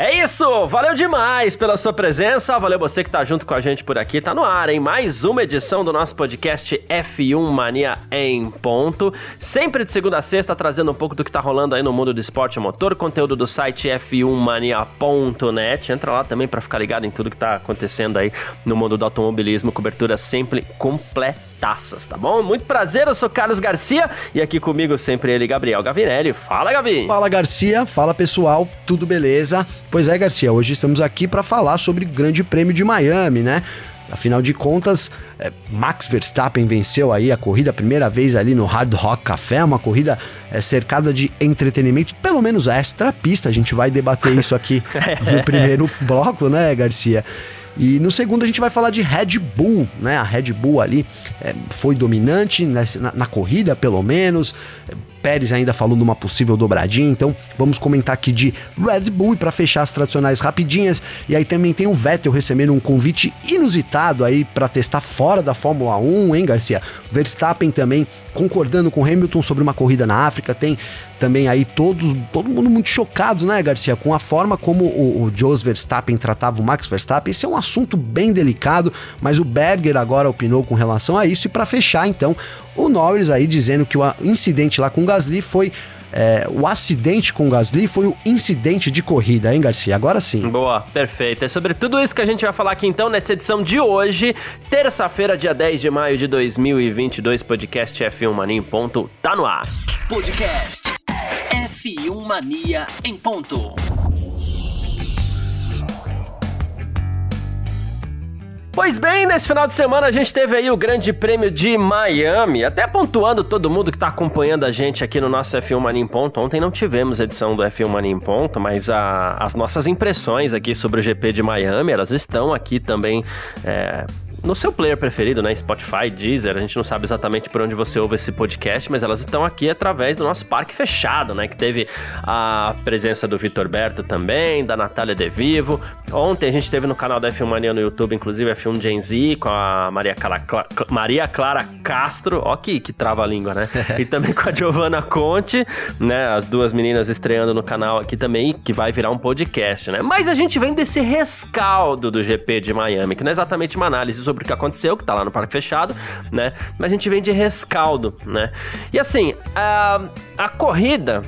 É isso! Valeu demais pela sua presença, valeu você que tá junto com a gente por aqui. Tá no ar, hein? Mais uma edição do nosso podcast F1 Mania em ponto. Sempre de segunda a sexta, trazendo um pouco do que tá rolando aí no mundo do esporte a motor, conteúdo do site f1mania.net. Entra lá também para ficar ligado em tudo que tá acontecendo aí no mundo do automobilismo, cobertura sempre completa taças, tá bom? Muito prazer, eu sou Carlos Garcia e aqui comigo sempre ele, Gabriel Gavinelli. Fala, Gavi! Fala, Garcia. Fala, pessoal. Tudo beleza? Pois é, Garcia, hoje estamos aqui para falar sobre o Grande Prêmio de Miami, né? Afinal de contas, é, Max Verstappen venceu aí a corrida a primeira vez ali no Hard Rock Café, uma corrida é, cercada de entretenimento, pelo menos extra pista. A gente vai debater isso aqui no primeiro bloco, né, Garcia? E no segundo a gente vai falar de Red Bull, né? A Red Bull ali é, foi dominante nessa, na, na, corrida, pelo menos. Pérez ainda falou numa possível dobradinha, então vamos comentar aqui de Red Bull e para fechar as tradicionais rapidinhas. E aí também tem o Vettel recebendo um convite inusitado aí para testar fora da Fórmula 1, hein, Garcia? Verstappen também concordando com Hamilton sobre uma corrida na África, tem também aí todos, todo mundo muito chocado, né, Garcia, com a forma como o, o Jos Verstappen tratava o Max Verstappen. Esse é um assunto bem delicado, mas o Berger agora opinou com relação a isso. E para fechar, então, o Norris aí dizendo que o incidente lá com o Gasly foi é, o acidente com o Gasly foi o incidente de corrida, hein, Garcia? Agora sim. Boa, perfeito. É sobre tudo isso que a gente vai falar aqui então nessa edição de hoje, terça-feira, dia 10 de maio de 2022, podcast F1 Mania em ponto, tá no ar. Podcast F1 Mania em ponto. Pois bem, nesse final de semana a gente teve aí o Grande Prêmio de Miami, até pontuando todo mundo que está acompanhando a gente aqui no nosso F1 Mania em Ponto. Ontem não tivemos edição do F1 Mania em Ponto, mas a, as nossas impressões aqui sobre o GP de Miami, elas estão aqui também é, no seu player preferido, né? Spotify, Deezer, a gente não sabe exatamente por onde você ouve esse podcast, mas elas estão aqui através do nosso parque fechado, né? Que teve a presença do Vitor Berto também, da Natália De Vivo. Ontem a gente teve no canal da F1 Mania no YouTube, inclusive F1 Gen Z, com a Maria Clara, Maria Clara Castro, ó que, que trava a língua, né? e também com a Giovanna Conte, né? As duas meninas estreando no canal aqui também, que vai virar um podcast, né? Mas a gente vem desse rescaldo do GP de Miami, que não é exatamente uma análise sobre o que aconteceu, que tá lá no parque fechado, né? Mas a gente vem de rescaldo, né? E assim, a, a corrida,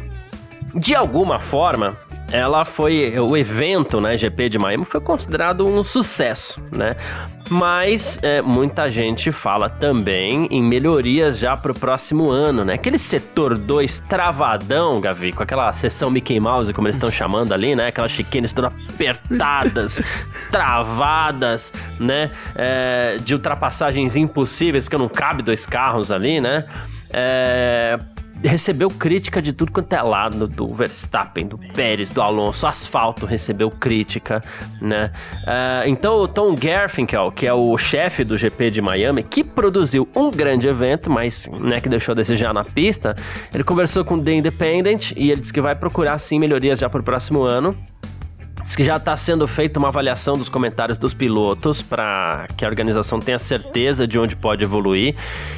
de alguma forma, ela foi o evento, né, GP de Miami foi considerado um sucesso, né? Mas é, muita gente fala também em melhorias já para o próximo ano, né? Aquele setor 2 travadão, Gavi, com aquela sessão Mickey Mouse, como eles estão chamando ali, né? Aquelas chiquenes todas apertadas, travadas, né? É, de ultrapassagens impossíveis, porque não cabe dois carros ali, né? É, recebeu crítica de tudo quanto é lado, do Verstappen, do Pérez, do Alonso, asfalto recebeu crítica, né? Uh, então o Tom Garfinkel, que é o chefe do GP de Miami, que produziu um grande evento, mas né, que deixou a desejar na pista, ele conversou com o The Independent e ele disse que vai procurar sim melhorias já para o próximo ano. Diz que já está sendo feita uma avaliação dos comentários dos pilotos para que a organização tenha certeza de onde pode evoluir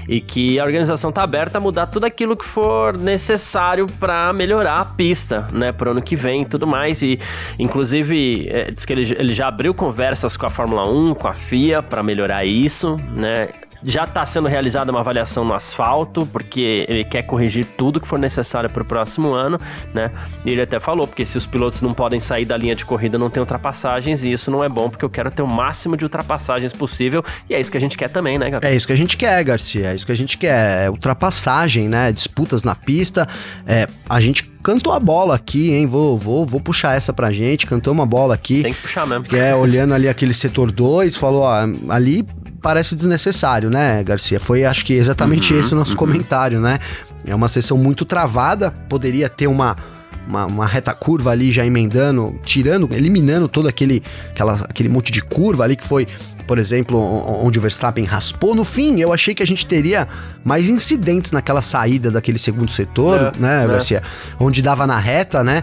e que a organização está aberta a mudar tudo aquilo que for necessário para melhorar a pista, né, para o ano que vem e tudo mais. E, inclusive, é, diz que ele, ele já abriu conversas com a Fórmula 1, com a FIA, para melhorar isso, né? Já está sendo realizada uma avaliação no asfalto, porque ele quer corrigir tudo que for necessário para o próximo ano, né? E ele até falou, porque se os pilotos não podem sair da linha de corrida, não tem ultrapassagens, e isso não é bom, porque eu quero ter o máximo de ultrapassagens possível, e é isso que a gente quer também, né, Gabriel? É isso que a gente quer, Garcia, é isso que a gente quer, é ultrapassagem, né? Disputas na pista, é, a gente cantou a bola aqui, hein? Vou, vou, vou puxar essa pra gente. Cantou uma bola aqui. Tem que puxar mesmo. Que é olhando ali aquele setor 2, falou, ó, ali parece desnecessário, né, Garcia? Foi, acho que exatamente uhum, esse o nosso uhum. comentário, né? É uma sessão muito travada, poderia ter uma uma, uma, reta curva ali já emendando, tirando, eliminando todo aquele, aquela, aquele monte de curva ali que foi por exemplo, onde o Verstappen raspou. No fim, eu achei que a gente teria mais incidentes naquela saída daquele segundo setor, é, né, é. Garcia? Onde dava na reta, né?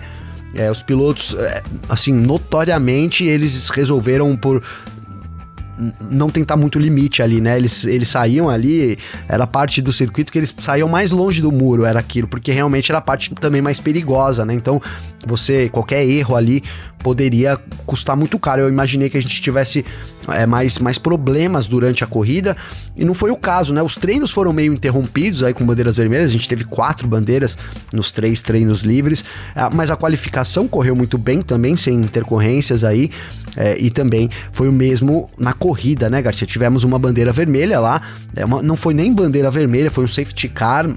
É, os pilotos, é, assim, notoriamente eles resolveram por não tentar muito limite ali, né? Eles, eles saíam ali, era parte do circuito que eles saíam mais longe do muro, era aquilo, porque realmente era a parte também mais perigosa, né? Então, você, qualquer erro ali poderia custar muito caro. Eu imaginei que a gente tivesse é, mais, mais problemas durante a corrida e não foi o caso, né? Os treinos foram meio interrompidos aí com bandeiras vermelhas, a gente teve quatro bandeiras nos três treinos livres, é, mas a qualificação correu muito bem também, sem intercorrências aí. É, e também foi o mesmo na corrida, né, Garcia? Tivemos uma bandeira vermelha lá, é uma, não foi nem bandeira vermelha, foi um safety car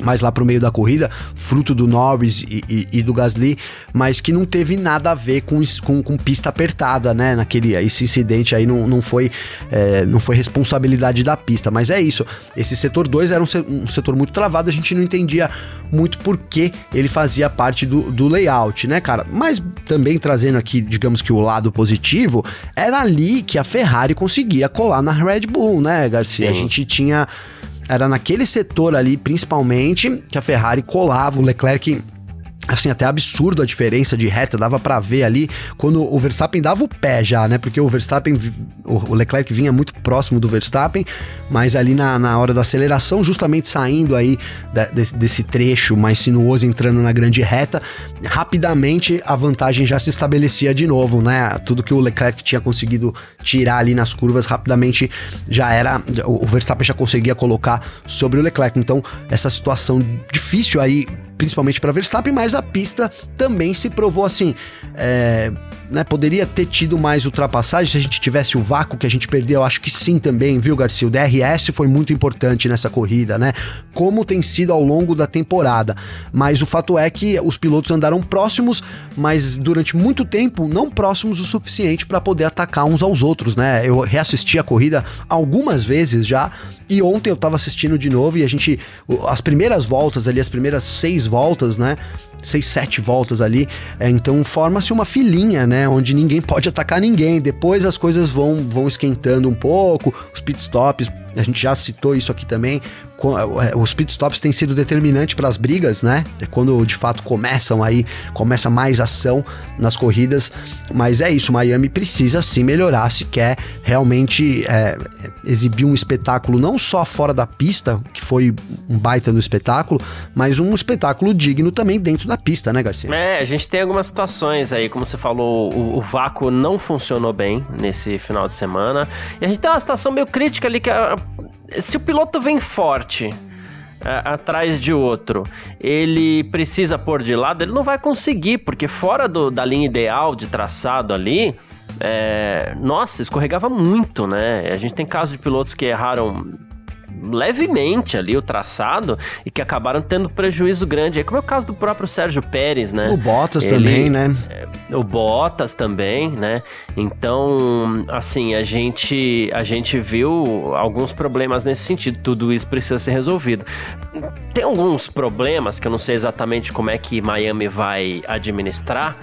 mais lá pro meio da corrida, fruto do Norris e, e, e, do Gasly, mas que não teve nada a ver com, com, com pista apertada, né? Naquele esse incidente aí não, não, foi, é, não foi responsabilidade da pista, mas é isso. Esse setor 2 era um, um, setor muito travado, a gente não entendia muito por que ele fazia parte do, do layout, né, cara? Mas também trazendo aqui, digamos que o lado positivo, era ali que a Ferrari conseguia colar na Red Bull, né, Garcia? Sim. A gente tinha era naquele setor ali, principalmente, que a Ferrari colava o Leclerc assim, até absurdo a diferença de reta, dava para ver ali quando o Verstappen dava o pé já, né? Porque o Verstappen, o Leclerc vinha muito próximo do Verstappen, mas ali na, na hora da aceleração, justamente saindo aí desse, trecho mais sinuoso, entrando na grande reta, rapidamente a vantagem já se estabelecia de novo, né? Tudo que o Leclerc tinha conseguido tirar ali nas curvas, rapidamente já era, o Verstappen já conseguia colocar sobre o Leclerc. Então, essa situação difícil aí principalmente para Verstappen, mas a pista também se provou assim. É, né, poderia ter tido mais ultrapassagem se a gente tivesse o vácuo que a gente perdeu. Eu acho que sim também, viu, Garcia? O DRS foi muito importante nessa corrida, né? Como tem sido ao longo da temporada. Mas o fato é que os pilotos andaram próximos, mas durante muito tempo não próximos o suficiente para poder atacar uns aos outros, né? Eu reassisti a corrida algumas vezes já e ontem eu tava assistindo de novo e a gente. As primeiras voltas ali, as primeiras seis voltas, né? Seis, sete voltas ali. É, então forma-se uma filinha, né? Onde ninguém pode atacar ninguém. Depois as coisas vão, vão esquentando um pouco, os pitstops a gente já citou isso aqui também. É, os pitstops têm sido determinante para as brigas, né? É quando de fato começam aí, começa mais ação nas corridas. Mas é isso, Miami precisa sim melhorar se quer realmente é, exibir um espetáculo não só fora da pista, que foi um baita no espetáculo, mas um espetáculo digno também dentro da pista, né, Garcia? É, a gente tem algumas situações aí, como você falou, o, o vácuo não funcionou bem nesse final de semana. E a gente tem uma situação meio crítica ali que a se o piloto vem forte atrás de outro, ele precisa pôr de lado, ele não vai conseguir, porque fora do, da linha ideal de traçado ali, é, nossa, escorregava muito, né? A gente tem casos de pilotos que erraram levemente ali o traçado e que acabaram tendo prejuízo grande. Aí, como é o caso do próprio Sérgio Pérez, né? O Bottas Ele, também, né? É, o Bottas também, né? Então, assim, a gente, a gente viu alguns problemas nesse sentido. Tudo isso precisa ser resolvido. Tem alguns problemas que eu não sei exatamente como é que Miami vai administrar,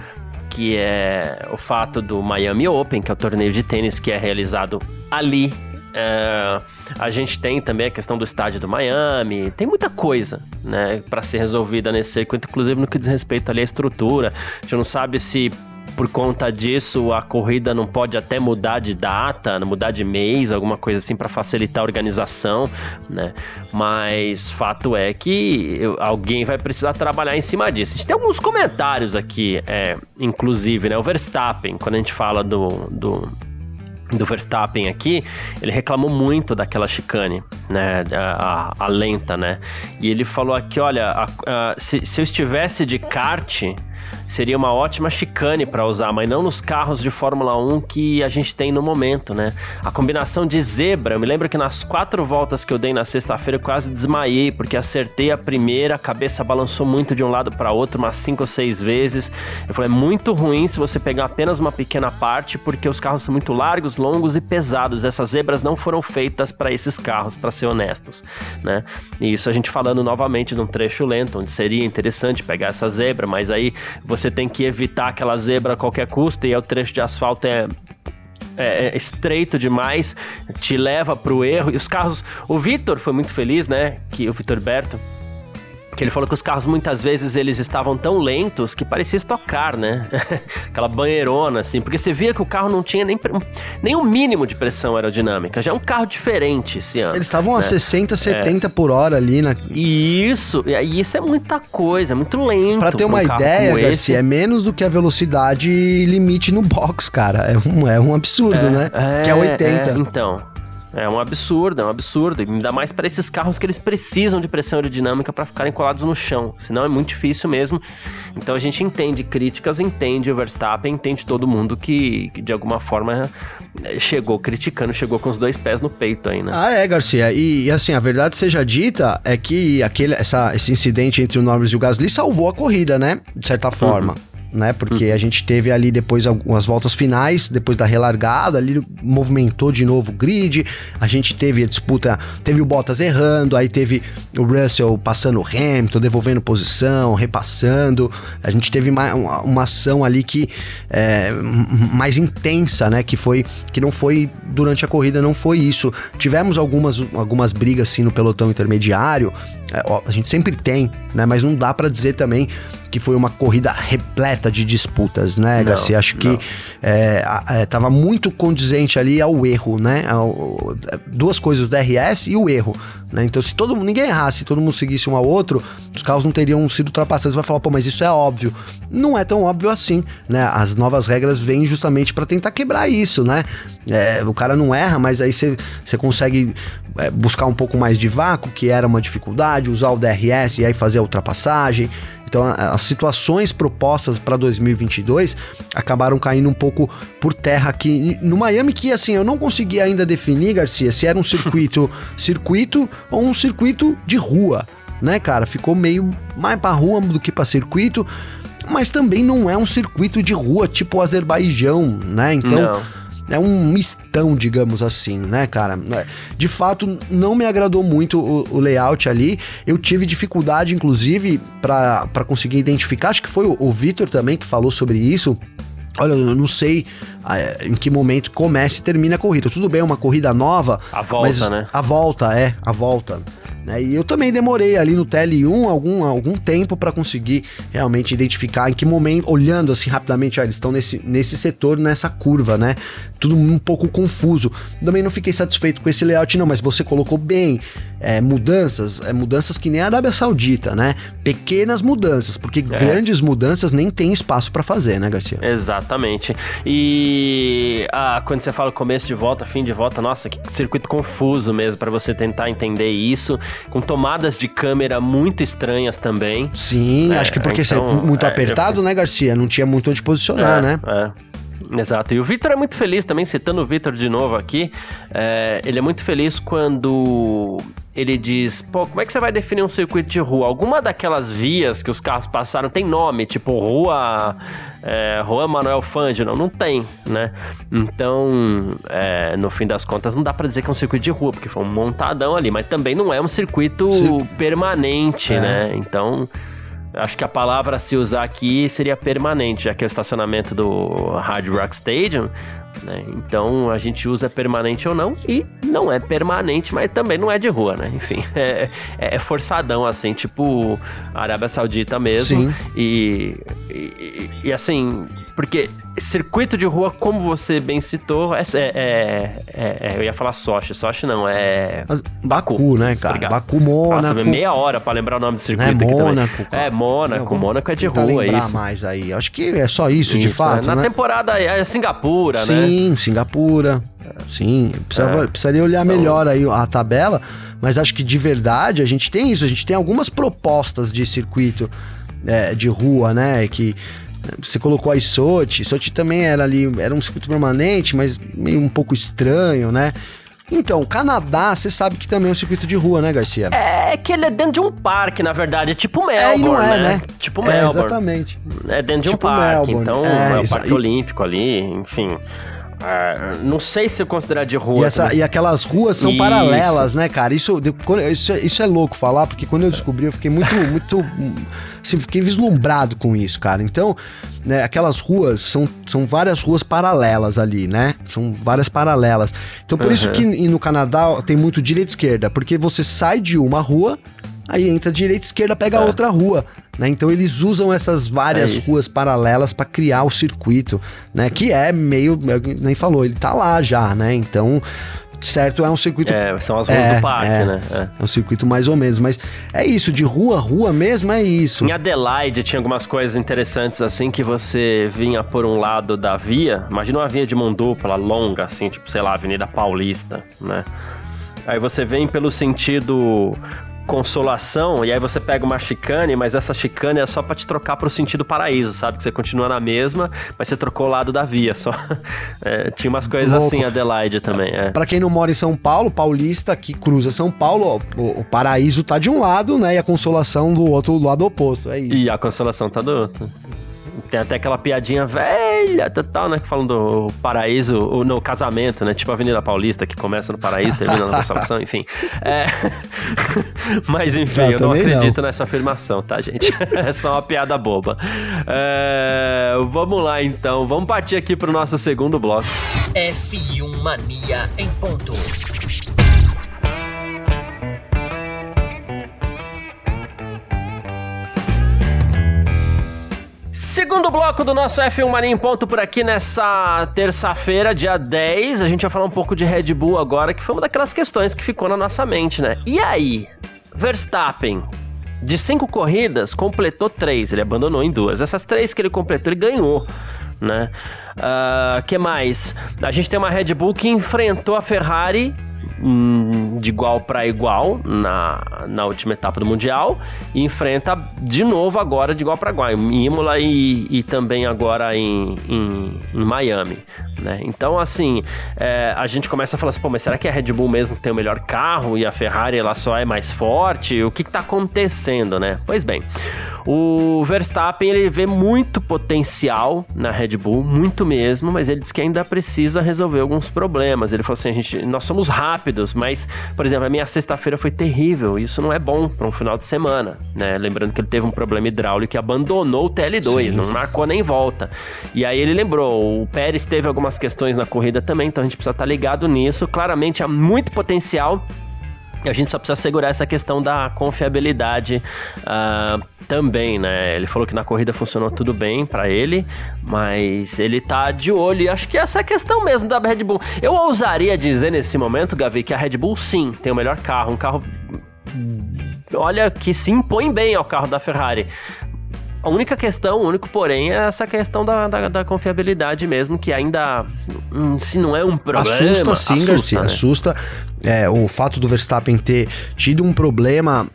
que é o fato do Miami Open, que é o torneio de tênis que é realizado ali é, a gente tem também a questão do estádio do Miami, tem muita coisa, né, para ser resolvida nesse circuito, inclusive no que diz respeito ali à estrutura. A gente não sabe se por conta disso a corrida não pode até mudar de data, mudar de mês, alguma coisa assim para facilitar a organização, né? Mas fato é que alguém vai precisar trabalhar em cima disso. A gente tem alguns comentários aqui, é, inclusive, né? O Verstappen, quando a gente fala do, do do Verstappen aqui, ele reclamou muito daquela chicane, né, a, a lenta, né, e ele falou aqui, olha, a, a, se, se eu estivesse de kart, seria uma ótima chicane para usar, mas não nos carros de Fórmula 1 que a gente tem no momento, né? A combinação de zebra, eu me lembro que nas quatro voltas que eu dei na sexta-feira eu quase desmaiei, porque acertei a primeira, a cabeça balançou muito de um lado para outro, umas cinco ou seis vezes. Eu falei, é muito ruim se você pegar apenas uma pequena parte, porque os carros são muito largos, longos e pesados. Essas zebras não foram feitas para esses carros, para ser honestos, né? E isso a gente falando novamente de um trecho lento, onde seria interessante pegar essa zebra, mas aí você tem que evitar aquela zebra a qualquer custo, e o trecho de asfalto é é, é, estreito demais, te leva pro erro. E os carros. O Vitor foi muito feliz, né? Que o Vitor Berto que ele falou que os carros muitas vezes eles estavam tão lentos que parecia estocar, né? Aquela banheirona, assim, porque você via que o carro não tinha nem, nem um mínimo de pressão aerodinâmica. Já é um carro diferente esse ano. Eles estavam né? a 60, 70 é. por hora ali na. Isso, e isso é muita coisa, é muito lento. Pra ter uma um ideia, Garcia, é menos do que a velocidade limite no box, cara. É um, é um absurdo, é, né? É, que é 80. É, então. É um absurdo, é um absurdo. Ainda mais para esses carros que eles precisam de pressão aerodinâmica para ficarem colados no chão. Senão é muito difícil mesmo. Então a gente entende críticas, entende o Verstappen, entende todo mundo que, que de alguma forma é, chegou criticando, chegou com os dois pés no peito aí, né? Ah, é, Garcia. E, e assim, a verdade seja dita é que aquele, essa, esse incidente entre o Norris e o Gasly salvou a corrida, né? De certa forma. Uhum né? Porque a gente teve ali depois algumas voltas finais, depois da relargada, ali movimentou de novo o grid. A gente teve a disputa, teve o Bottas errando, aí teve o Russell passando o Hamilton, devolvendo posição, repassando. A gente teve uma, uma ação ali que é, mais intensa, né? Que foi que não foi durante a corrida, não foi isso. Tivemos algumas, algumas brigas assim no pelotão intermediário. É, ó, a gente sempre tem, né? Mas não dá para dizer também que foi uma corrida repleta de disputas, né, não, Garcia? Acho que é, é, tava muito condizente ali ao erro, né? Ao, duas coisas, o DRS e o erro. Né? Então, se todo mundo, ninguém errasse, se todo mundo seguisse um ao outro, os carros não teriam sido ultrapassados. Você vai falar, pô, mas isso é óbvio. Não é tão óbvio assim, né? As novas regras vêm justamente para tentar quebrar isso, né? É, o cara não erra, mas aí você consegue é, buscar um pouco mais de vácuo, que era uma dificuldade, usar o DRS e aí fazer a ultrapassagem. Então, as situações propostas para 2022 acabaram caindo um pouco por terra aqui no Miami, que assim, eu não consegui ainda definir, Garcia, se era um circuito circuito ou um circuito de rua, né, cara? Ficou meio mais para rua do que para circuito, mas também não é um circuito de rua tipo o Azerbaijão, né? Então, não é um mistão, digamos assim, né, cara? É, de fato, não me agradou muito o, o layout ali. Eu tive dificuldade, inclusive, para conseguir identificar. Acho que foi o, o Vitor também que falou sobre isso. Olha, eu não sei é, em que momento começa e termina a corrida. Tudo bem, é uma corrida nova. A volta, né? A volta, é, a volta. Né? E eu também demorei ali no TL1 algum, algum tempo para conseguir realmente identificar em que momento, olhando assim rapidamente, ah, eles estão nesse, nesse setor, nessa curva, né? Tudo um pouco confuso. Também não fiquei satisfeito com esse layout, não, mas você colocou bem é, mudanças, é, mudanças que nem a Arábia Saudita, né? Pequenas mudanças, porque é. grandes mudanças nem tem espaço para fazer, né, Garcia? Exatamente. E ah, quando você fala começo de volta, fim de volta, nossa, que circuito confuso mesmo para você tentar entender isso com tomadas de câmera muito estranhas também. Sim, é, acho que porque então, é muito apertado, né, Garcia? Não tinha muito onde posicionar, é, né? É. Exato. E o Vitor é muito feliz também, citando o Vitor de novo aqui. É, ele é muito feliz quando ele diz: pô, como é que você vai definir um circuito de rua? Alguma daquelas vias que os carros passaram tem nome, tipo rua. É, Juan Manuel Fangio? Não, tem, né? Então, é, no fim das contas, não dá para dizer que é um circuito de rua, porque foi um montadão ali, mas também não é um circuito permanente, é. né? Então. Acho que a palavra a se usar aqui seria permanente, já que é o estacionamento do Hard Rock Stadium, né? Então a gente usa permanente ou não, e não é permanente, mas também não é de rua, né? Enfim, é, é forçadão, assim, tipo Arábia Saudita mesmo. Sim. E, e, e assim, porque circuito de rua, como você bem citou, é, é, é, é eu ia falar Sochi, Sochi não, é... Mas Baku, Baku né, cara? Obrigado. Baku, Mônaco. Nossa, meia hora pra lembrar o nome do circuito é, aqui Mônaco, também. É, Mônaco, Mônaco é de rua, lembrar isso. mais aí, acho que é só isso, isso de fato, Na né? temporada é Singapura, Sim, né? Sim, Singapura, sim, precisava, precisaria olhar então... melhor aí a tabela, mas acho que de verdade a gente tem isso, a gente tem algumas propostas de circuito é, de rua, né, que Você colocou a Isote, Isote também era ali, era um circuito permanente, mas meio um pouco estranho, né? Então, Canadá, você sabe que também é um circuito de rua, né, Garcia? É que ele é dentro de um parque, na verdade. É tipo Melbourne, é, e não é, né? né? Tipo é, Melbourne. É, exatamente. É dentro de tipo um parque, Melbourne. então é, é o Parque e... Olímpico ali, enfim. É, não sei se eu considerar de rua. E, essa, e aquelas ruas são isso. paralelas, né, cara? Isso, isso, isso é louco falar, porque quando eu descobri, eu fiquei muito, muito. Assim, fiquei vislumbrado com isso, cara. Então, né, aquelas ruas são, são várias ruas paralelas ali, né? São várias paralelas. Então, por uhum. isso que no Canadá tem muito direita e esquerda, porque você sai de uma rua aí entra direita e esquerda, pega é. outra rua. Né? Então eles usam essas várias é ruas paralelas para criar o circuito, né? Que é meio, nem falou, ele tá lá já, né? Então certo, é um circuito. É, são as ruas é, do parque, é, né? É. é. um circuito mais ou menos, mas é isso, de rua a rua mesmo é isso. Em Adelaide tinha algumas coisas interessantes assim que você vinha por um lado da via, imagina uma via de mão dupla, longa, assim, tipo, sei lá, Avenida Paulista, né? Aí você vem pelo sentido consolação, e aí você pega uma chicane, mas essa chicane é só para te trocar pro sentido paraíso, sabe? Que você continua na mesma, mas você trocou o lado da via só. É, tinha umas coisas Louco. assim, Adelaide também. É. Para quem não mora em São Paulo, paulista que cruza São Paulo, o, o, paraíso tá de um lado, né? E a consolação do outro, do lado oposto. É isso. E a consolação tá do outro. Tem até aquela piadinha velha, total, né? Que falam do paraíso, ou no casamento, né? Tipo a Avenida Paulista, que começa no paraíso, termina na consolação, enfim. É... Mas enfim, eu, eu não acredito não. nessa afirmação, tá, gente? é só uma piada boba. É... Vamos lá, então. Vamos partir aqui pro nosso segundo bloco. F1 Mania em ponto. Segundo bloco do nosso F1 Mania em ponto por aqui nessa terça-feira, dia 10. A gente vai falar um pouco de Red Bull agora, que foi uma daquelas questões que ficou na nossa mente, né? E aí, Verstappen, de cinco corridas, completou três. Ele abandonou em duas. Essas três que ele completou, ele ganhou, né? Uh, que mais? A gente tem uma Red Bull que enfrentou a Ferrari Hum, de igual para igual na, na última etapa do Mundial e enfrenta de novo agora de igual para igual em Imola e, e também agora em, em, em Miami. Né? Então, assim, é, a gente começa a falar assim, pô, mas será que a Red Bull mesmo tem o melhor carro e a Ferrari ela só é mais forte? O que está acontecendo, né? Pois bem, o Verstappen ele vê muito potencial na Red Bull, muito mesmo, mas ele diz que ainda precisa resolver alguns problemas. Ele falou assim: a gente, nós somos rápidos, mas, por exemplo, a minha sexta-feira foi terrível. Isso não é bom para um final de semana, né? Lembrando que ele teve um problema hidráulico e abandonou o TL2, Sim. não marcou nem volta. E aí ele lembrou: o Pérez teve algumas questões na corrida também, então a gente precisa estar tá ligado nisso. Claramente há muito potencial a gente só precisa segurar essa questão da confiabilidade uh, também, né? Ele falou que na corrida funcionou tudo bem para ele, mas ele tá de olho e acho que essa é a questão mesmo da Red Bull. Eu ousaria dizer nesse momento, Gavi, que a Red Bull sim tem o melhor carro, um carro olha que se impõe bem ao carro da Ferrari. A única questão, o único porém, é essa questão da, da, da confiabilidade mesmo, que ainda, hum, se não é um problema... Assusta sim, assusta, Garcia, né? assusta. É, o fato do Verstappen ter tido um problema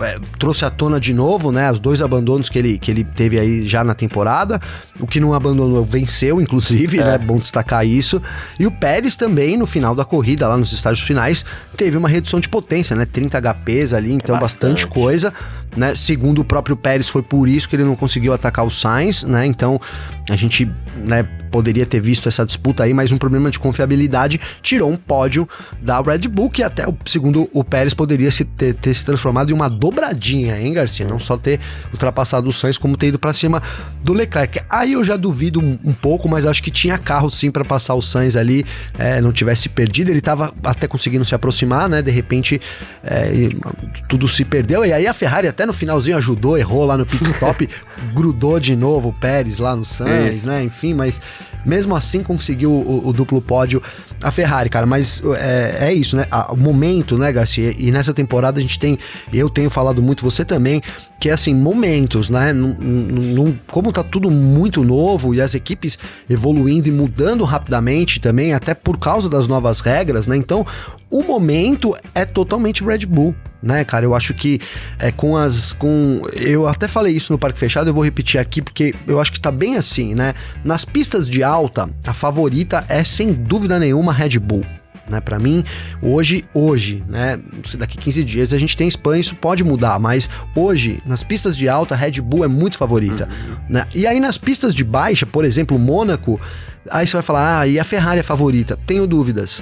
é, trouxe à tona de novo, né? Os dois abandonos que ele, que ele teve aí já na temporada. O que não abandonou venceu, inclusive, é. né? Bom destacar isso. E o Pérez também, no final da corrida, lá nos estágios finais, teve uma redução de potência, né? 30 HPs ali, então é bastante. bastante coisa. Né? Segundo o próprio Pérez, foi por isso que ele não conseguiu atacar o Sainz, né? Então a gente né, poderia ter visto essa disputa aí, mas um problema de confiabilidade tirou um pódio da Red Bull, que até, segundo o Pérez, poderia se ter, ter se transformado em uma dobradinha, hein, Garcia? Não só ter ultrapassado o Sainz, como ter ido para cima do Leclerc. Aí eu já duvido um, um pouco, mas acho que tinha carro sim para passar o Sainz ali, é, não tivesse perdido. Ele tava até conseguindo se aproximar, né? De repente é, tudo se perdeu. E aí a Ferrari até no finalzinho ajudou, errou lá no pit stop, grudou de novo o Pérez lá no Sainz, Isso. né? Enfim, mas mesmo assim conseguiu o, o, duplo pódio a Ferrari, cara. Mas é, é isso, né? O momento, né, Garcia? E nessa temporada a gente tem, eu tenho falado muito, você também, que é assim, momentos, né? Num, num, como tá tudo muito novo e as equipes evoluindo e mudando rapidamente também, até por causa das novas regras, né? Então, o momento é totalmente Red Bull né, cara? Eu acho que é, com as. com Eu até falei isso no Parque Fechado, eu vou repetir aqui porque eu acho que tá bem assim, né? Nas pistas de alta, a favorita é sem dúvida nenhuma Red Bull. Né, para mim, hoje, hoje, né, daqui 15 dias a gente tem Espanha, isso pode mudar, mas hoje, nas pistas de alta, Red Bull é muito favorita, uhum. né? E aí nas pistas de baixa, por exemplo, Mônaco, aí você vai falar, ah, e a Ferrari é favorita? Tenho dúvidas.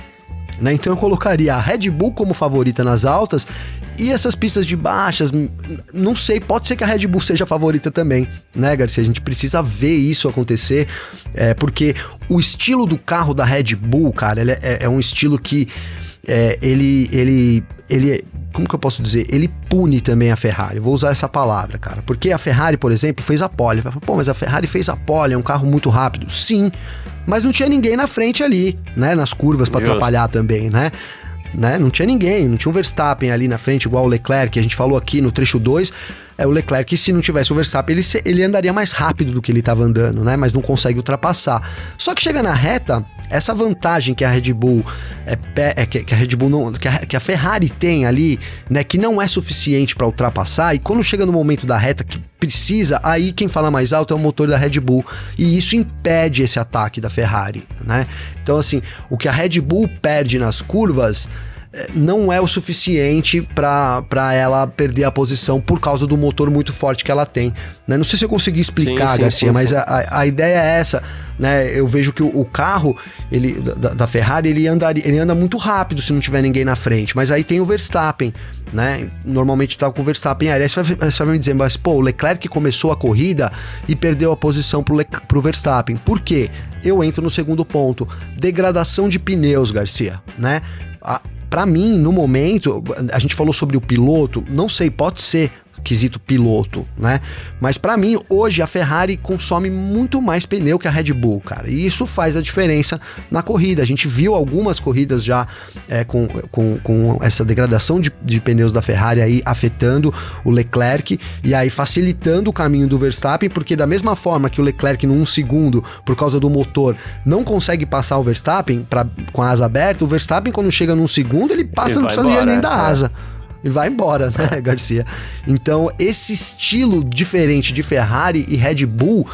Né? Então eu colocaria a Red Bull como favorita nas altas e essas pistas de baixas, não sei, pode ser que a Red Bull seja a favorita também, né, Garcia? A gente precisa ver isso acontecer, é, porque o estilo do carro da Red Bull, cara, ele é, é um estilo que é, ele, ele, ele como que eu posso dizer? Ele pune também a Ferrari. Vou usar essa palavra, cara. Porque a Ferrari, por exemplo, fez a pole. Pô, mas a Ferrari fez a pole, é um carro muito rápido. Sim, mas não tinha ninguém na frente ali, né? Nas curvas para atrapalhar também, né? né? Não tinha ninguém, não tinha um Verstappen ali na frente, igual o Leclerc, que a gente falou aqui no trecho 2. É o Leclerc, se não tivesse o Verstappen, ele, ele andaria mais rápido do que ele estava andando, né? Mas não consegue ultrapassar. Só que chega na reta, essa vantagem que a Red Bull é, é que, que, a Red Bull não, que a, que a, Ferrari tem ali, né, que não é suficiente para ultrapassar e quando chega no momento da reta que precisa, aí quem fala mais alto é o motor da Red Bull e isso impede esse ataque da Ferrari, né? Então assim, o que a Red Bull perde nas curvas não é o suficiente para ela perder a posição por causa do motor muito forte que ela tem. Né? Não sei se eu consegui explicar, sim, sim, Garcia, sim, mas a, a ideia é essa. Né? Eu vejo que o, o carro ele, da, da, Ferrari ele anda, ele anda muito rápido se não tiver ninguém na frente, mas aí tem o Verstappen. Né? Normalmente tá com o Verstappen aí. Você vai, você vai me dizer, mas pô, o Leclerc começou a corrida e perdeu a posição pro, Le, pro Verstappen. Por quê? Eu entro no segundo ponto. Degradação de pneus, Garcia, né? A, para mim, no momento, a gente falou sobre o piloto, não sei, pode ser quesito piloto, né? Mas para mim, hoje a Ferrari consome muito mais pneu que a Red Bull, cara. E isso faz a diferença na corrida. A gente viu algumas corridas já é, com, com, com, essa degradação de, de, pneus da Ferrari aí afetando o Leclerc e aí facilitando o caminho do Verstappen, porque da mesma forma que o Leclerc, num segundo, por causa do motor, não consegue passar o Verstappen pra, com a asa aberta, o Verstappen, quando chega num segundo, ele passa, ele não precisa nem da é. E vai embora, né, Garcia? Então, esse estilo diferente de Ferrari e Red Bull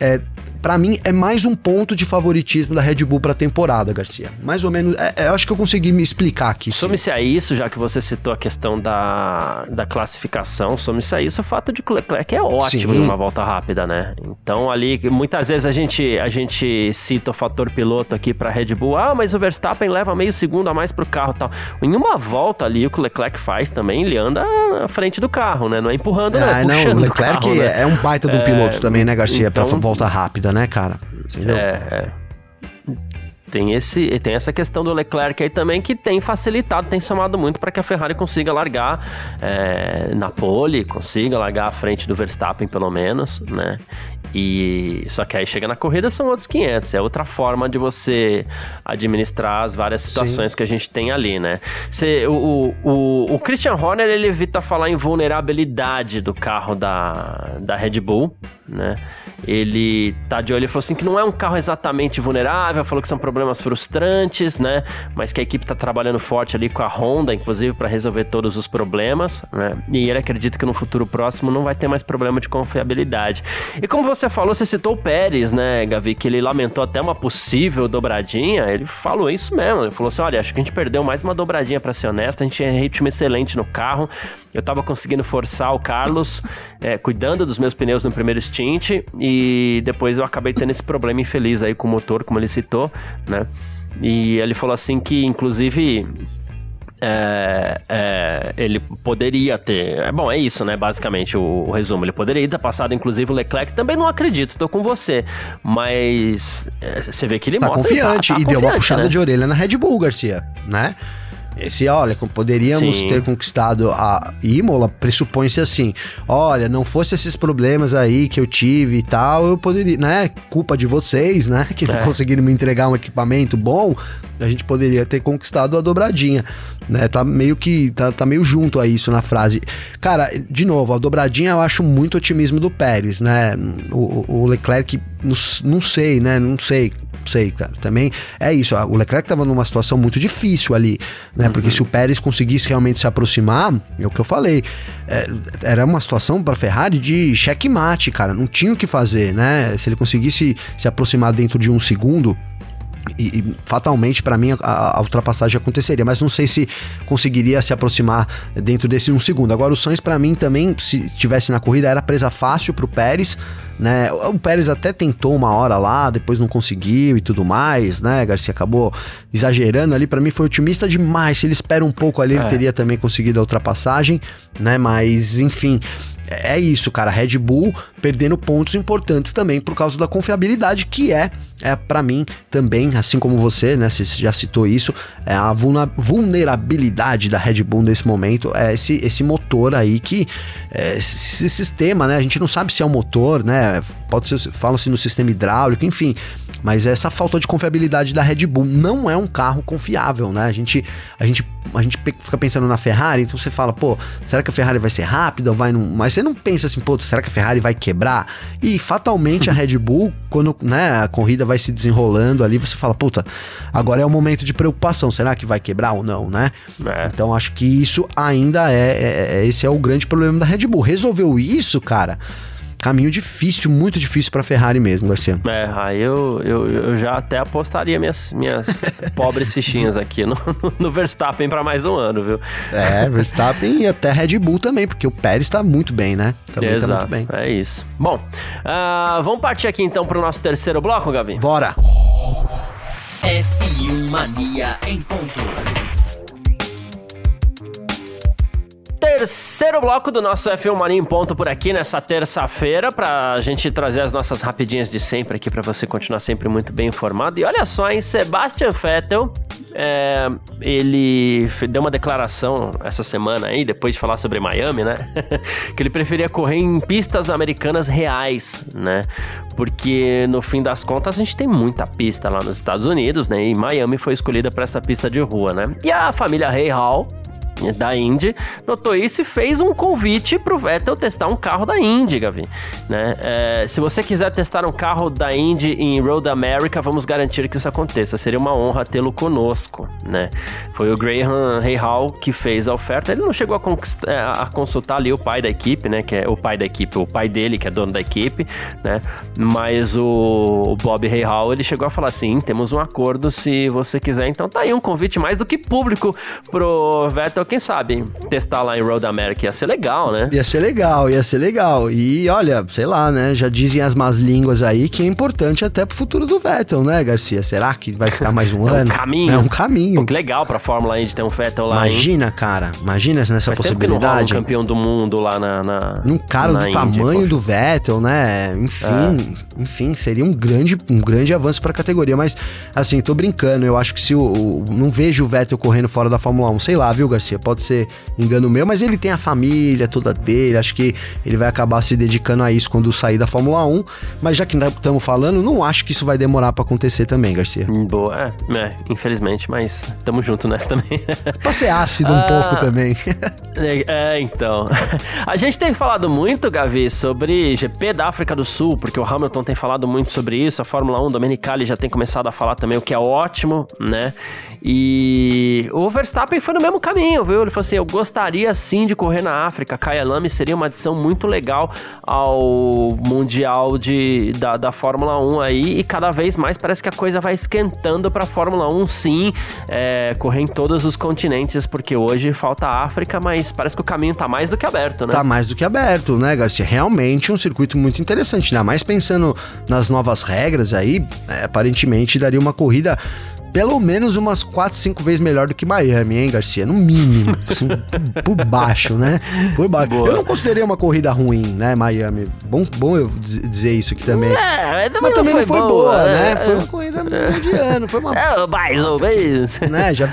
é, para mim é mais um ponto de favoritismo da Red Bull para a temporada, Garcia. Mais ou menos, é, é, eu acho que eu consegui me explicar aqui. Some-se a isso, já que você citou a questão da, da classificação, some-se a isso o fato de que o Leclerc é ótimo Sim. numa volta rápida, né? Então ali, muitas vezes a gente, a gente cita o fator piloto aqui para Red Bull, ah, mas o Verstappen leva meio segundo a mais pro carro tal. Em uma volta ali, o que o Leclerc faz também, ele anda à frente do carro, né? Não é empurrando, ah, não, é puxando não, o Leclerc carro, né? é um baita do é, piloto também, né, Garcia, então, para volta rápida né, cara? Entendeu? É, é. Tem, esse, tem essa questão do Leclerc aí também que tem facilitado, tem somado muito para que a Ferrari consiga largar é, na pole, consiga largar à frente do Verstappen pelo menos, né? E só que aí chega na corrida são outros 500, é outra forma de você administrar as várias situações Sim. que a gente tem ali, né? Você, o, o, o Christian Horner ele evita falar em vulnerabilidade do carro da, da Red Bull, né? Ele tá de olho e falou assim que não é um carro exatamente vulnerável, falou que são problemas frustrantes, né? Mas que a equipe tá trabalhando forte ali com a Honda, inclusive, para resolver todos os problemas, né? E ele acredita que no futuro próximo não vai ter mais problema de confiabilidade. E como você falou, você citou o Pérez, né, Gavi, que ele lamentou até uma possível dobradinha. Ele falou isso mesmo. Ele falou assim: olha, acho que a gente perdeu mais uma dobradinha, para ser honesto. A gente tinha ritmo excelente no carro. Eu tava conseguindo forçar o Carlos, é, cuidando dos meus pneus no primeiro stint. E depois eu acabei tendo esse problema infeliz aí com o motor, como ele citou, né? E ele falou assim que, inclusive, é, é, ele poderia ter. É bom, é isso, né? Basicamente, o, o, resumo. Ele poderia ter passado, inclusive, o Leclerc. Também não acredito, tô com você. Mas é, você vê que ele tá mostra. Confiante, tá, tá e deu uma puxada né? de orelha na Red Bull, Garcia, né? Esse, olha, poderíamos Sim. ter conquistado a Imola, pressupõe-se assim, olha, não fosse esses problemas aí que eu tive e tal, eu poderia, né, culpa de vocês, né, que não é. conseguiram me entregar um equipamento bom, a gente poderia ter conquistado a dobradinha, né, tá meio que, tá, tá meio junto a isso na frase. Cara, de novo, a dobradinha eu acho muito otimismo do Pérez, né, o, o Leclerc, não, não sei, né, não sei, sei, cara. Também é isso. O Leclerc tava numa situação muito difícil ali, né? Uhum. Porque se o Pérez conseguisse realmente se aproximar, é o que eu falei. É, era uma situação para Ferrari de checkmate, cara. Não tinha o que fazer, né? Se ele conseguisse se aproximar dentro de um segundo, e, e, fatalmente para mim a, a, ultrapassagem aconteceria, mas não sei se conseguiria se aproximar dentro desse um segundo. Agora o Sainz para mim também, se tivesse na corrida, era presa fácil pro Pérez, né? O Pérez até tentou uma hora lá, depois não conseguiu e tudo mais, né? Garcia acabou exagerando ali, para mim foi otimista demais. Se ele espera um pouco ali, é. ele teria também conseguido a ultrapassagem, né? Mas enfim, é isso, cara. Red Bull perdendo pontos importantes também por causa da confiabilidade, que é, é para mim também, assim como você, né? Você já citou isso, é a vulnerabilidade da Red Bull nesse momento, é esse, esse motor aí que. É, esse sistema, né? A gente não sabe se é um motor, né? Pode ser, falam-se no sistema hidráulico, enfim. Mas essa falta de confiabilidade da Red Bull não é um carro confiável, né? A gente, a gente, a gente fica pensando na Ferrari, então você fala, pô, será que a Ferrari vai ser rápida vai num. Mas você não pensa assim, pô, será que a Ferrari vai quebrar? E fatalmente a Red Bull, quando né, a corrida vai se desenrolando ali, você fala, puta, agora é o momento de preocupação, será que vai quebrar ou não, né? É. Então acho que isso ainda é, é, é, esse é o grande problema da Red Bull. Resolveu isso, cara caminho difícil, muito difícil para Ferrari mesmo, Garcia. É, aí eu, eu, eu já até apostaria minhas, minhas pobres fichinhas aqui no, no Verstappen para mais um ano, viu? É, Verstappen e até Red Bull também, porque o Pérez tá muito bem, né? Também Exato, tá muito bem. É isso. Bom, uh, vamos partir aqui então pro nosso terceiro bloco, Gavi? Bora! F1 Mania em ponto. Terceiro bloco do nosso F1 Mania em ponto por aqui nessa terça-feira pra gente trazer as nossas rapidinhas de sempre aqui para você continuar sempre muito bem informado. E olha só, em Sebastian Vettel, é, ele deu uma declaração essa semana aí, depois de falar sobre Miami, né? que ele preferia correr em pistas americanas reais, né? Porque no fim das contas a gente tem muita pista lá nos Estados Unidos, né? E Miami foi escolhida para essa pista de rua, né? E a família Ray Hall da Indy notou isso e fez um convite pro Vettel testar um carro da Indy, Gavi. Né? É, se você quiser testar um carro da Indy em Road America, vamos garantir que isso aconteça. Seria uma honra tê-lo conosco, né? Foi o Graham Rahal que fez a oferta. Ele não chegou a, é, a, consultar ali o pai da equipe, né? Que é o pai da equipe, o pai dele que é dono da equipe, né? Mas o, o Bob Rahal ele chegou a falar assim: temos um acordo se você quiser. Então tá aí um convite mais do que público pro Vettel quem sabe, testar lá em Road America ia ser legal, né? Ia ser legal, ia ser legal. E olha, sei lá, né? Já dizem as más línguas aí que é importante até pro futuro do Vettel, né, Garcia? Será que vai ficar mais um é ano? Um caminho. É um caminho. Pô, que legal pra Fórmula Indy ter um Vettel lá. Imagina, hein? cara. Imagina nessa Faz possibilidade. Tempo um campeão do mundo lá na. na um cara na do Indy, tamanho do Vettel, né? Enfim, é. enfim, seria um grande, um grande avanço pra categoria. Mas, assim, tô brincando. Eu acho que se o. o não vejo o Vettel correndo fora da Fórmula 1, sei lá, viu, Garcia? Pode ser engano meu, mas ele tem a família toda dele, acho que ele vai acabar se dedicando a isso quando sair da Fórmula 1, mas já que estamos falando, não acho que isso vai demorar para acontecer também, Garcia. Hum, boa, é, é, infelizmente, mas tamo junto nessa também. pra ser ácido um ah, pouco também. é, é, então. A gente tem falado muito, Gavi, sobre GP da África do Sul, porque o Hamilton tem falado muito sobre isso, a Fórmula 1, Domenicali já tem começado a falar também, o que é ótimo, né? E o Verstappen foi no mesmo caminho, viu? Ele falou assim: eu gostaria sim de correr na África. Kaya Lame seria uma adição muito legal ao Mundial de, da, da Fórmula 1 aí. E cada vez mais parece que a coisa vai esquentando para a Fórmula 1 sim, é, correr em todos os continentes, porque hoje falta a África, mas parece que o caminho tá mais do que aberto, né? Tá mais do que aberto, né, Garcia? Realmente um circuito muito interessante, ainda mais pensando nas novas regras aí, é, aparentemente daria uma corrida pelo menos umas 4, 5 vezes melhor do que Miami, hein, Garcia? No mínimo. Assim, por baixo, né? Por baixo. Boa. Eu não considerei uma corrida ruim, né, Miami? Bom, bom eu dizer isso aqui também. É, também mas também não foi, não foi boa, boa, né? Foi uma corrida mediana, foi uma. É, mais ou menos. Né? Já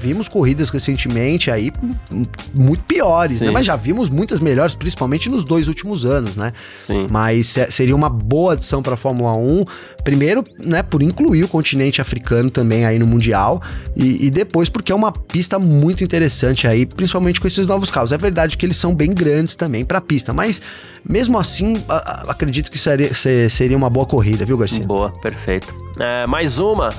vimos corridas recentemente aí muito piores, né? Mas já vimos muitas melhores, principalmente nos dois últimos anos, né? Sim. Mas seria uma boa adição para a Fórmula 1. Primeiro, né, por incluir o continente africano também também aí no Mundial. E, e, depois porque é uma pista muito interessante aí, principalmente com esses novos carros. É verdade que eles são bem grandes também para a pista, mas mesmo assim, a, a, acredito que seria, seria uma boa corrida, viu, Garcia? Boa, perfeito. É, mais uma.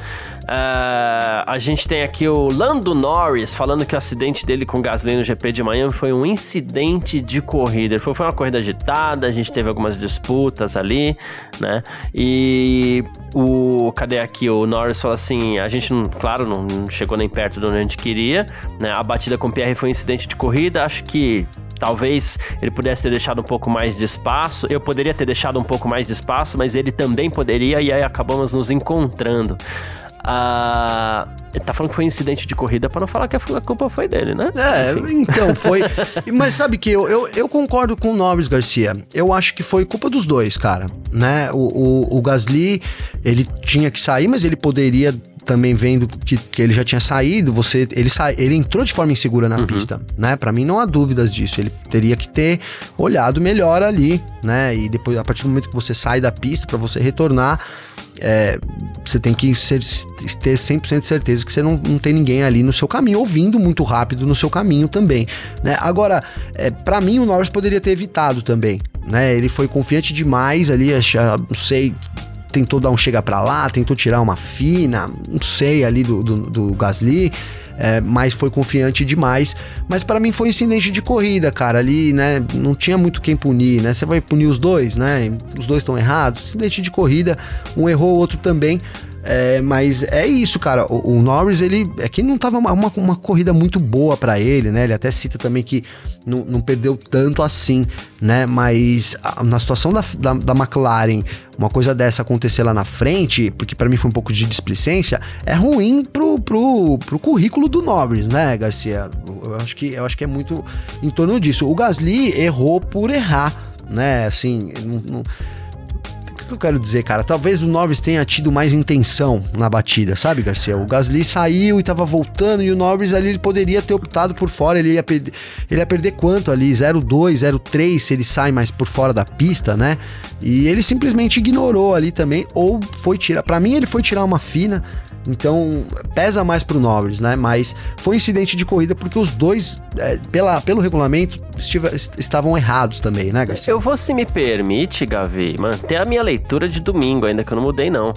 Uh, a gente tem aqui o Lando Norris falando que o acidente dele com o Gasly no GP de Miami foi um incidente de corrida. Foi, foi uma corrida agitada, a gente teve algumas disputas ali, né? E o. Cadê aqui? O Norris falou assim: a gente, não, claro, não chegou nem perto de onde a gente queria, né? A batida com o Pierre foi um incidente de corrida, acho que Talvez ele pudesse ter deixado um pouco mais de espaço. Eu poderia ter deixado um pouco mais de espaço, mas ele também poderia, e aí acabamos nos encontrando. Ah, ele tá falando que foi um incidente de corrida para não falar que a culpa foi dele, né? É, Enfim. então, foi. Mas sabe que eu, eu, eu, concordo com o Norris Garcia. Eu acho que foi culpa dos dois, cara. Né? O, o, o Gasly, ele tinha que sair, mas ele poderia também vendo que, que ele já tinha saído, você ele, sa, ele entrou de forma insegura na uhum. pista, né? Para mim não há dúvidas disso. Ele teria que ter olhado melhor ali, né? E depois a partir do momento que você sai da pista para você retornar, é, você tem que ser, ter 100% de certeza que você não, não tem ninguém ali no seu caminho, ouvindo muito rápido no seu caminho também, né? Agora, é, para mim o Norris poderia ter evitado também, né? Ele foi confiante demais ali, acha, não sei, tentou dar um chega para lá, tentou tirar uma fina, não sei, ali do, do, do Gasly. É, mas foi confiante demais. Mas para mim foi incidente de corrida, cara. Ali, né? Não tinha muito quem punir, né? Você vai punir os dois, né? Os dois estão errados. Incidente de corrida, um errou, o outro também. É, mas é isso, cara. O, o, Norris, ele. É que não tava uma, uma, corrida muito boa para ele, né? Ele até cita também que não, não perdeu tanto assim, né? Mas a, na situação da, da, da, McLaren, uma coisa dessa acontecer lá na frente, porque para mim foi um pouco de displicência, é ruim pro, pro, pro currículo do Norris, né, Garcia? Eu acho, que, eu acho que é muito em torno disso. O Gasly errou por errar, né? Assim, não, não que eu quero dizer, cara? Talvez o Norris tenha tido mais intenção na batida, sabe, Garcia? O Gasly saiu e tava voltando e o Norris ali ele poderia ter optado por fora, ele ia, perder, ele ia perder quanto ali? 0,2, 0,3 se ele sai mais por fora da pista, né? E ele simplesmente ignorou ali também, ou foi tirar. Para mim, ele foi tirar uma fina. Então, pesa mais pro Norris, né? Mas foi um incidente de corrida porque os dois, é, pela, pelo regulamento, estiva, estavam errados também, né, Garcia? Eu vou, se me permite, Gavi, manter a minha leitura de domingo, ainda que eu não mudei, não.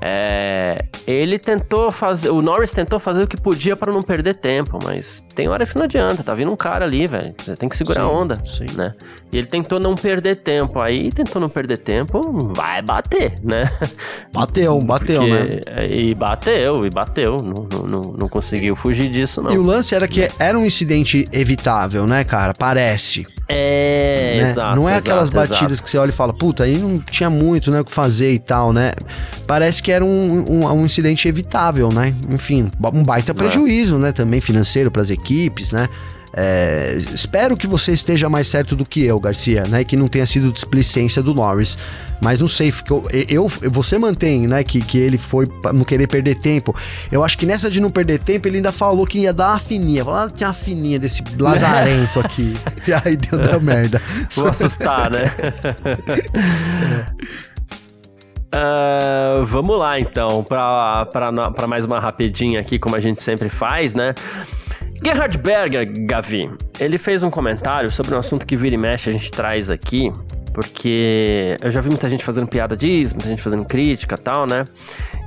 É, ele tentou fazer. O Norris tentou fazer o que podia para não perder tempo, mas tem hora que não adianta. Tá vindo um cara ali, velho. Você tem que segurar sim, a onda, sim. né? E ele tentou não perder tempo. Aí tentou não perder tempo, vai bater, né? Bateu, bateu, Porque, né? E bateu, e bateu. Não, não, não, conseguiu fugir disso, não. E o lance era que era um incidente evitável, né, cara? Parece. É, né? exato. Não é exato, aquelas batidas exato. que você olha e fala, puta, aí não tinha muito, né, o que fazer e tal, né? Parece que era um, um, um incidente evitável, né? Enfim, um baita é. prejuízo, né? Também financeiro para as equipes, né? É, espero que você esteja mais certo do que eu, Garcia, né? Que não tenha sido displicência do Norris. Mas não sei, ficou, eu, você mantém, né? Que, que ele foi pra não querer perder tempo. Eu acho que nessa de não perder tempo, ele ainda falou que ia dar uma fininha. Falou, ah, tinha uma fininha desse lazarento aqui. e aí deu, deu merda. Vou assustar, né? Uh, vamos lá então, para mais uma rapidinha aqui, como a gente sempre faz, né? Gerhard Berger, Gavi, ele fez um comentário sobre um assunto que vira e mexe a gente traz aqui, porque eu já vi muita gente fazendo piada disso, muita gente fazendo crítica tal, né?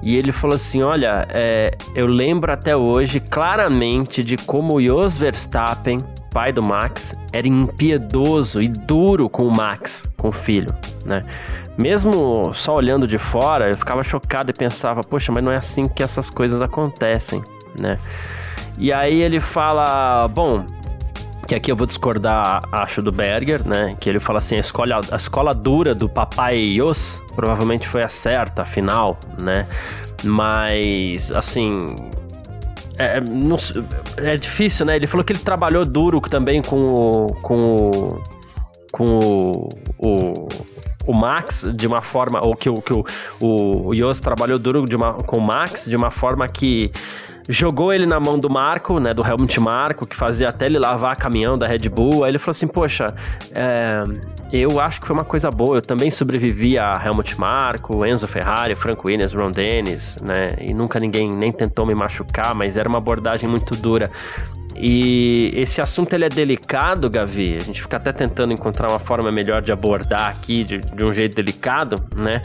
E ele falou assim: olha, é, eu lembro até hoje claramente de como Jos Verstappen, pai do Max, era impiedoso e duro com o Max, com o filho, né? Mesmo só olhando de fora, eu ficava chocado e pensava, poxa, mas não é assim que essas coisas acontecem, né? E aí ele fala, bom, que aqui eu vou discordar, acho, do Berger, né? Que ele fala assim, a escola, a escola dura do papai Yos provavelmente foi a certa, afinal, né? Mas, assim... É, é não, é difícil, né? Ele falou que ele trabalhou duro também com o... Com o, com o, o o Max de uma forma, ou que, o, que o, o, o Yos trabalhou duro de uma, com o Max de uma forma que jogou ele na mão do Marco, né, do Helmut Marco, que fazia até ele lavar caminhão da Red Bull. Aí ele falou assim: Poxa, é, eu acho que foi uma coisa boa. Eu também sobrevivi a Helmut Marco, Enzo Ferrari, Franco Williams, Ron Dennis, né, e nunca ninguém nem tentou me machucar, mas era uma abordagem muito dura. E esse assunto ele é delicado, Gavi. A gente fica até tentando encontrar uma forma melhor de abordar aqui de, de um jeito delicado, né?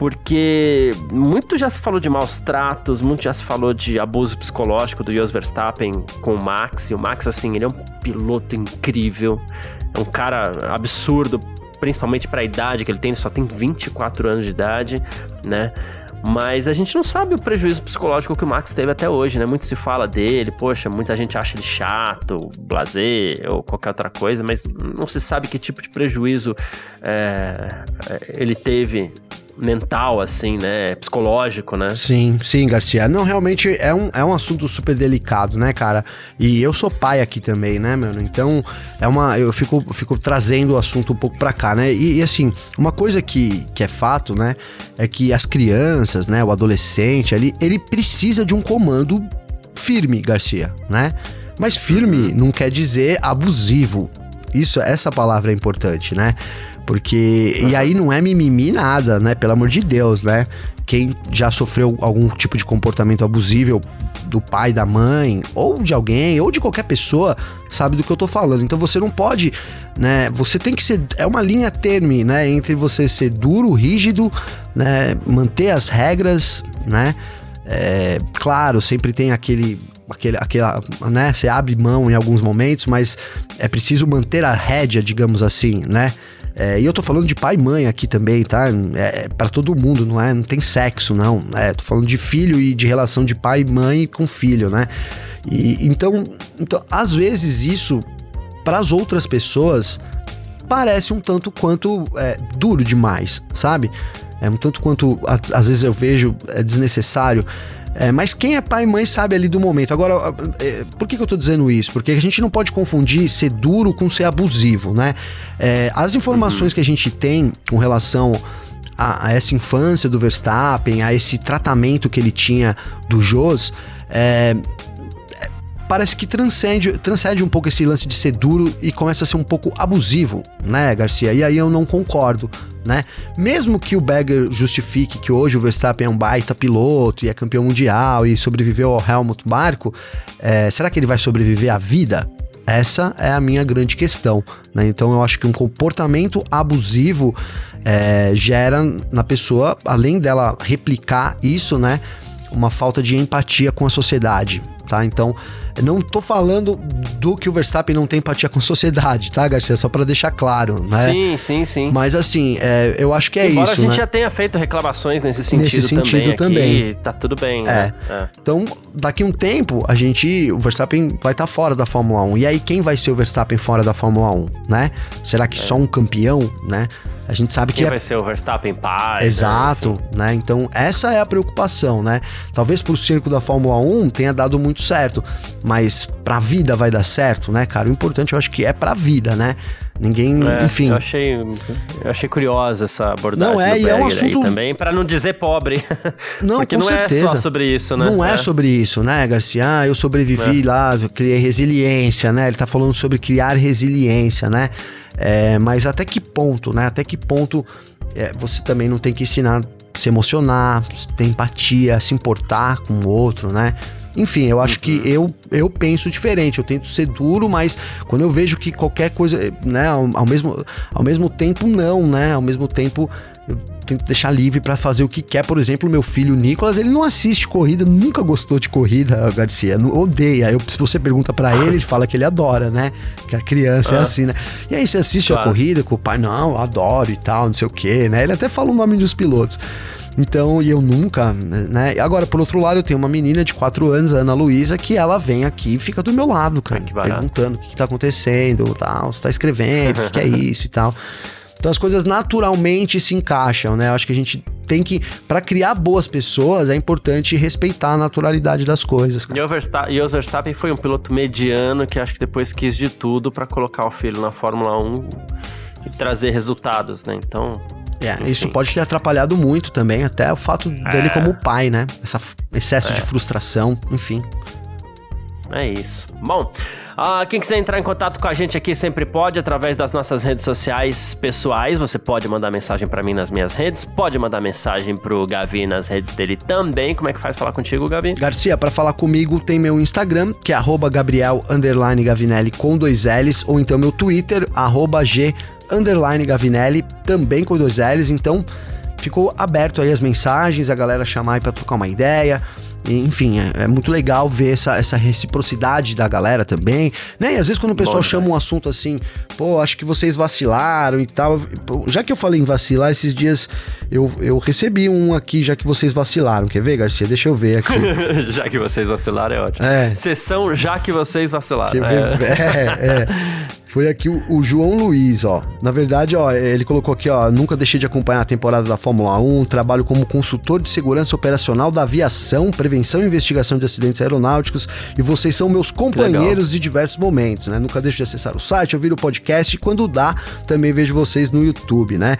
Porque muito já se falou de maus tratos, muito já se falou de abuso psicológico do Jos Verstappen com o Max. E o Max, assim, ele é um piloto incrível, é um cara absurdo, principalmente para a idade que ele tem, ele só tem 24 anos de idade, né? Mas a gente não sabe o prejuízo psicológico que o Max teve até hoje, né? Muito se fala dele, poxa, muita gente acha ele chato, blazer ou qualquer outra coisa, mas não se sabe que tipo de prejuízo é, ele teve mental, assim, né? Psicológico, né? Sim, sim, Garcia. Não, realmente é um, é um assunto super delicado, né, cara? E eu sou pai aqui também, né, mano? Então, é uma. Eu fico, fico trazendo o assunto um pouco pra cá, né? E, e assim, uma coisa que, que é fato, né? É que as crianças, né? O adolescente ali, ele precisa de um comando firme, Garcia, né? Mas firme não quer dizer abusivo. Isso, essa palavra é importante, né? Porque. E aí não é mimimi nada, né? Pelo amor de Deus, né? Quem já sofreu algum tipo de comportamento abusivo do pai, da mãe, ou de alguém, ou de qualquer pessoa, sabe do que eu tô falando. Então você não pode, né? Você tem que ser. É uma linha terme, né? Entre você ser duro, rígido, né? Manter as regras, né? É, claro, sempre tem aquele aquele, aquela, né? Você abre mão em alguns momentos, mas é preciso manter a rédea, digamos assim, né? É, e eu tô falando de pai e mãe aqui também, tá? É, é para todo mundo, não é? Não tem sexo, não. É, tô falando de filho e de relação de pai e mãe com filho, né? E, então, então, às vezes isso, para as outras pessoas, parece um tanto quanto é, duro demais, sabe? É um tanto quanto, às vezes eu vejo, é desnecessário. É, mas quem é pai e mãe sabe ali do momento. Agora, é, por que, que eu tô dizendo isso? Porque a gente não pode confundir ser duro com ser abusivo, né? É, as informações uhum. que a gente tem com relação a, a, essa infância do Verstappen, a esse tratamento que ele tinha do Jos, é, parece que transcende, transcende um pouco esse lance de ser duro e começa a ser um pouco abusivo, né, Garcia? E aí eu não concordo, né? Mesmo que o Berger justifique que hoje o Verstappen é um baita piloto e é campeão mundial e sobreviveu ao Helmut Marko, é, será que ele vai sobreviver à vida? Essa é a minha grande questão. Né? Então eu acho que um comportamento abusivo é, gera na pessoa, além dela replicar isso, né? Uma falta de empatia com a sociedade tá? Então, não tô falando do que o Verstappen não tem empatia com a sociedade, tá, Garcia? Só para deixar claro, né? Sim, sim, sim. Mas assim, é, eu acho que é Embora isso. Embora a gente né? já tenha feito reclamações nesse sentido, nesse sentido também, aqui, tá tudo bem. É. Né? é. Então, daqui um tempo, a gente, o Verstappen vai estar tá fora da Fórmula 1. E aí, quem vai ser o Verstappen fora da Fórmula 1, né? Será que é. só um campeão, né? A gente sabe Quem que é... vai ser o Verstappen pai. Exato, né? né? Então, essa é a preocupação, né? Talvez pro circo da Fórmula 1 tenha dado muito certo, mas pra vida vai dar certo, né, cara? O importante eu acho que é pra vida, né? Ninguém, é, enfim. Eu achei, eu achei curiosa essa abordagem. Não é, e é um assunto também, para não dizer pobre. Não, Porque com não certeza. é só sobre isso, né? Não é, é sobre isso, né, Garcia? Ah, eu sobrevivi é. lá, criei resiliência, né? Ele tá falando sobre criar resiliência, né? É, mas até que ponto, né? Até que ponto é, você também não tem que ensinar a se emocionar, ter empatia, se importar com o outro, né? Enfim, eu acho uhum. que eu, eu penso diferente. Eu tento ser duro, mas quando eu vejo que qualquer coisa, né, ao, ao mesmo, ao mesmo tempo, não, né? Ao mesmo tempo, eu tento deixar livre para fazer o que quer. Por exemplo, meu filho Nicolas, ele não assiste corrida, nunca gostou de corrida, Garcia, não, odeia. Eu, se você pergunta para ele, ele fala que ele adora, né? Que a criança é ah. é assim, né? E aí, você assiste claro. a corrida com o pai? Não, adoro e tal, não sei o quê, né? Ele até fala o nome dos pilotos. Então, e eu nunca, né? Agora, por outro lado, eu tenho uma menina de 4 anos, a Ana Luísa, que ela vem aqui e fica do meu lado, cara, ah, perguntando o que, que tá acontecendo, tal, você tá escrevendo, o que, que é isso e tal. Então as coisas naturalmente se encaixam, né? Eu acho que a gente tem que, para criar boas pessoas, é importante respeitar a naturalidade das coisas. Cara. E o Verstappen, e o Verstappen foi um piloto mediano que acho que depois quis de tudo para colocar o filho na Fórmula 1 e trazer resultados, né? Então, é, isso pode ter atrapalhado muito também, até o fato dele é. como pai, né? Esse excesso é. de frustração, enfim. É isso. Bom, uh, quem quiser entrar em contato com a gente aqui sempre pode, através das nossas redes sociais pessoais. Você pode mandar mensagem para mim nas minhas redes, pode mandar mensagem pro Gavi nas redes dele também. Como é que faz falar contigo, Gavi? Garcia, para falar comigo tem meu Instagram, que é Gabriel Gavinelli com dois L's, ou então meu Twitter, G underline Gavinelli, também com dois L's. Então, ficou aberto aí as mensagens, a galera chamar aí pra trocar uma ideia. Enfim, é, é, muito legal ver essa, essa reciprocidade da galera também, né? E às vezes quando o pessoal Bom, chama um assunto assim, pô, acho que vocês vacilaram e tal. Já que eu falei em vacilar, esses dias eu, eu recebi um aqui, já que vocês vacilaram. Quer ver, Garcia? Deixa eu ver aqui. já que vocês vacilaram é ótimo. É. Sessão já que vocês vacilaram. Quer ver? É, é. é. Foi aqui o, o, João Luiz, ó. Na verdade, ó, ele colocou aqui, ó, nunca deixei de acompanhar a temporada da Fórmula 1, trabalho como consultor de segurança operacional da aviação, prevenção e investigação de acidentes aeronáuticos e vocês são meus companheiros de diversos momentos, né? Nunca deixo de acessar o site, ouvir o podcast e quando dá, também vejo vocês no YouTube, né?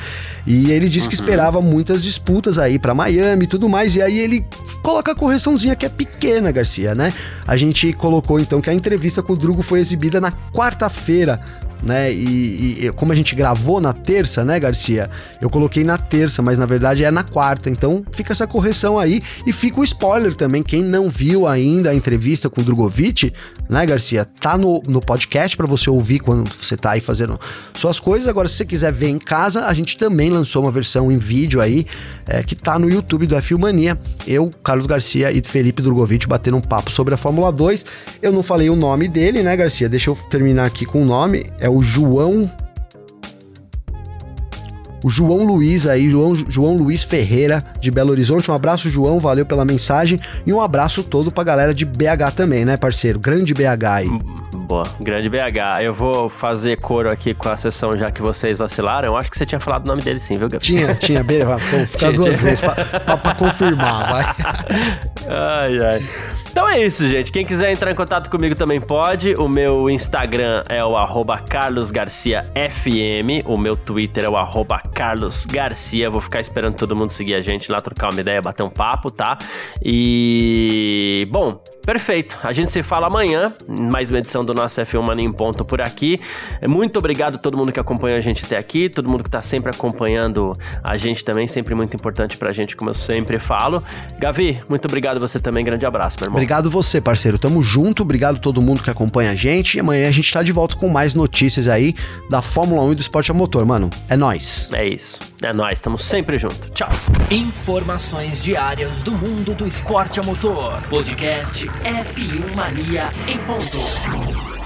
E ele disse uhum. que esperava muitas disputas aí para Miami e tudo mais, e aí ele coloca a correçãozinha que é pequena, Garcia, né? A gente colocou então que a entrevista com o Drugo foi exibida na quarta-feira né? E, e, como a gente gravou na terça, né, Garcia? Eu coloquei na terça, mas na verdade é na quarta. Então fica essa correção aí e fica o spoiler também. Quem não viu ainda a entrevista com o Drogovic, né, Garcia? Tá no, no podcast para você ouvir quando você tá aí fazendo suas coisas. Agora, se você quiser ver em casa, a gente também lançou uma versão em vídeo aí é, que tá no YouTube do F Mania. Eu, Carlos Garcia e Felipe Drogovic batendo um papo sobre a Fórmula 2. Eu não falei o nome dele, né, Garcia? Deixa eu terminar aqui com o nome. É o João o João Luiz aí, João, João Luiz Ferreira de Belo Horizonte. Um abraço, João, valeu pela mensagem. E um abraço todo pra galera de BH também, né, parceiro? Grande BH aí. Boa, grande BH. Eu vou fazer coro aqui com a sessão já que vocês vacilaram. Eu acho que você tinha falado o nome dele sim, viu, Gabriel? Tinha, tinha. Vou ficar duas tinha. vezes pra, pra, pra confirmar, vai. ai, ai. Então é isso, gente. Quem quiser entrar em contato comigo também pode. O meu Instagram é o carlosgarciafm. O meu Twitter é o carlosgarcia. Vou ficar esperando todo mundo seguir a gente lá, trocar uma ideia, bater um papo, tá? E... Bom, Perfeito. A gente se fala amanhã. Mais uma edição do nosso F1 Mania em Ponto por aqui. Muito obrigado a todo mundo que acompanha a gente até aqui, todo mundo que tá sempre acompanhando a gente também, sempre muito importante pra gente, como eu sempre falo. Gavi, muito obrigado você também. Grande abraço, meu irmão. Obrigado você, parceiro. Tamo junto. Obrigado a todo mundo que acompanha a gente. E amanhã a gente tá de volta com mais notícias aí da Fórmula 1 e do esporte a motor, mano. É nós. É isso. É nós. Estamos sempre junto. Tchau. Informações diárias do mundo do esporte a motor. Podcast F1 Mania em ponto.